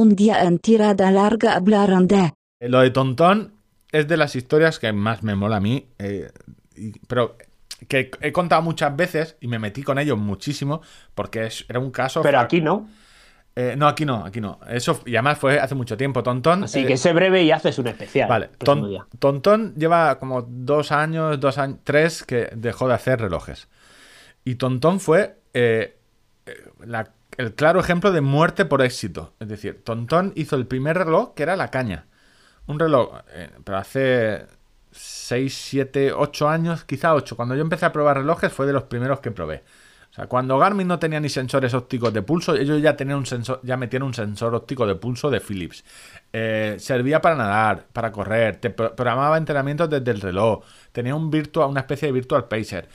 Un día en tirada larga hablaron de... Lo de Tontón es de las historias que más me mola a mí, eh, y- pero que he contado muchas veces y me metí con ellos muchísimo porque es- era un caso... Pero aquí no. Eh, no, aquí no, aquí no. Eso, y además fue hace mucho tiempo. Tontón... Así eh, que sé breve y haces un especial. Vale, Ton-. Tontón lleva como dos años, dos años, tres que dejó de hacer relojes. Y Tontón fue eh, el claro ejemplo de muerte por éxito. Es decir, Tontón hizo el primer reloj que era la caña. Un reloj, eh, pero hace 6, 7, 8 años, quizá 8. Cuando yo empecé a probar relojes fue de los primeros que probé. O sea, cuando Garmin no tenía ni sensores ópticos de pulso, ellos ya tenían un sensor, ya metían un sensor óptico de pulso de Philips. Eh, servía para nadar, para correr, te pro- programaba entrenamientos desde el reloj, tenía un virtual, una especie de virtual pacer.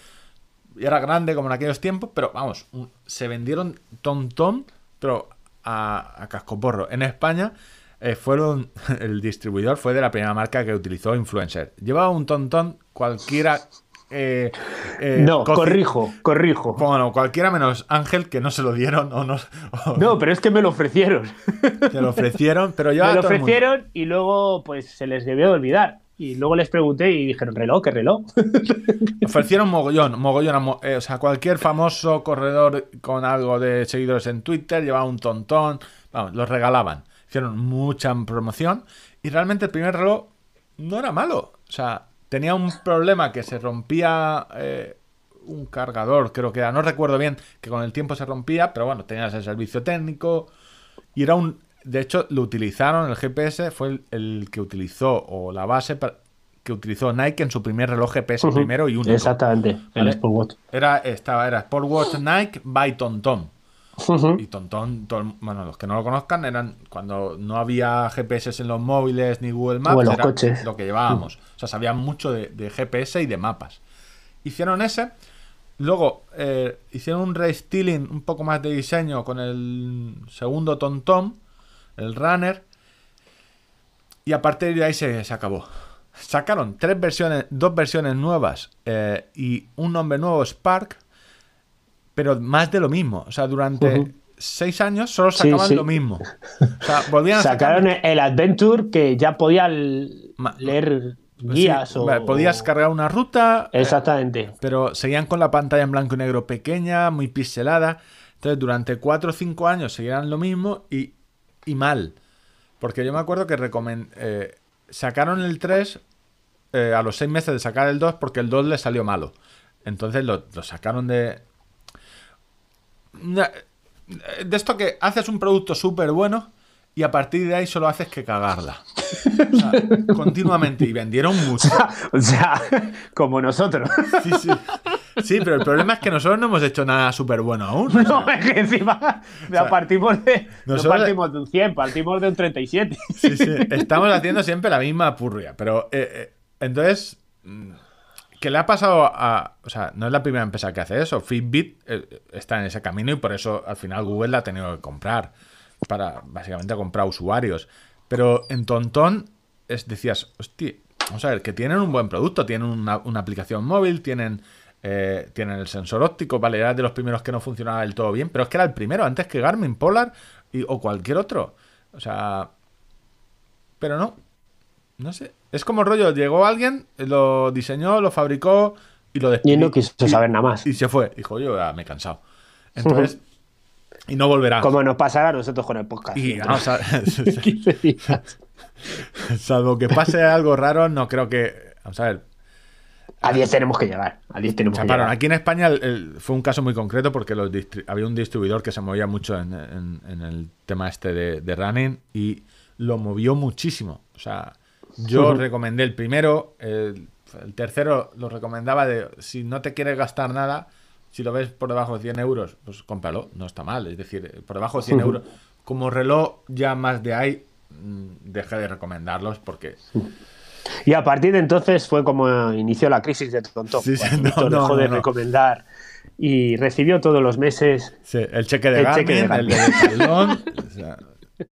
Y era grande como en aquellos tiempos, pero vamos, se vendieron tontón, pero a, a cascoporro. En España eh, fueron, el distribuidor fue de la primera marca que utilizó Influencer. Llevaba un tontón cualquiera... eh, eh, No, corrijo, corrijo. Bueno, cualquiera menos Ángel que no se lo dieron o no o No, pero es que me lo ofrecieron. se lo ofrecieron, pero ya me lo ofrecieron y luego pues se les debió de olvidar. Y luego les pregunté y dijeron, reloj, ¿qué reloj? ofrecieron mogollón, mogollón, eh, o sea, cualquier famoso corredor con algo de seguidores en Twitter llevaba un tontón, vamos, los regalaban. Hicieron mucha promoción y realmente el primer reloj no era malo, o sea, tenía un problema que se rompía eh, un cargador, creo que era, no recuerdo bien, que con el tiempo se rompía, pero bueno, tenías el servicio técnico y era un, de hecho, lo utilizaron, el GPS fue el, el que utilizó, o la base que utilizó Nike en su primer reloj GPS primero y único. Exactamente, el ¿Vale? Sport Watch. Era, estaba, era Sport Watch Nike by Tonton. Y todo el- bueno, los que no lo conozcan, eran cuando no había GPS en los móviles ni Google Maps, los era coches. lo que llevábamos. O sea, sabían mucho de, de GPS y de mapas. Hicieron ese. Luego eh, hicieron un restyling, un poco más de diseño con el segundo Tonton, el Runner. Y a partir de ahí se, se acabó. Sacaron tres versiones, dos versiones nuevas eh, y un nombre nuevo, Spark, pero más de lo mismo. O sea, durante seis años solo sacaban sí. lo mismo. O sea, volvían a Sacaron el Adventure que ya podía leer Sí, guías o... Podías cargar una ruta, eh, Exactamente. pero seguían con la pantalla en blanco y negro pequeña, muy pixelada. Entonces, durante 4 o 5 años seguían lo mismo y, y mal. Porque yo me acuerdo que eh, sacaron el 3 eh, a los 6 meses de sacar el 2 porque el 2 le salió malo. Entonces lo, lo sacaron de... De esto que haces un producto súper bueno y a partir de ahí solo haces que cagarla. O sea, continuamente. Y vendieron mucho. O sea, como nosotros. Sí, sí. Sí, pero el problema es que nosotros no hemos hecho nada súper bueno aún. o No, es que encima sea, partimos de, no partimos de un 100, partimos de un 37. sí, sí, estamos haciendo siempre la misma purria. Pero eh, eh, entonces, mm, ¿qué le ha pasado a... O sea, no es la primera empresa que hace eso. Fitbit eh, está en ese camino y por eso al final Google la ha tenido que comprar. Para básicamente comprar usuarios. Pero en Tontón es, decías, hostia, vamos a ver, que tienen un buen producto, tienen una, una aplicación móvil, tienen, eh, tienen el sensor óptico, vale, era de los primeros que no funcionaba del todo bien, pero es que era el primero, antes que Garmin, Polar y- o cualquier otro. O sea, pero no, no sé. Es como rollo, llegó alguien, lo diseñó, lo fabricó y lo Y despidió. él no quiso saber nada más. Y se fue. Dijo, yo ya me he cansado. Entonces, y no volverá. Como nos pasará a nosotros con el podcast. Y de 15 días. salvo que pase algo raro, no creo que. Vamos a ver. A 10 tenemos que llegar. A 10 tenemos que llegar. Aquí en España el- el- fue un caso muy concreto porque los había un distribuidor que se movía mucho en, en- en el tema este de, de running y lo movió muchísimo. O sea, yo recomendé el primero, el, el tercero lo recomendaba de si no te quieres gastar nada, si lo ves por debajo de 100 euros, pues cómpralo, no está mal. Es decir, por debajo de 100 Ujú. euros, como reloj ya más de ahí, mm, dejé de recomendarlos porque Y a partir de entonces fue como inició la crisis de Tonto. Sí, sí, no, no, dejó no, de recomendar y recibió todos los meses Sí, el cheque de El Garmin, cheque de el de o sea,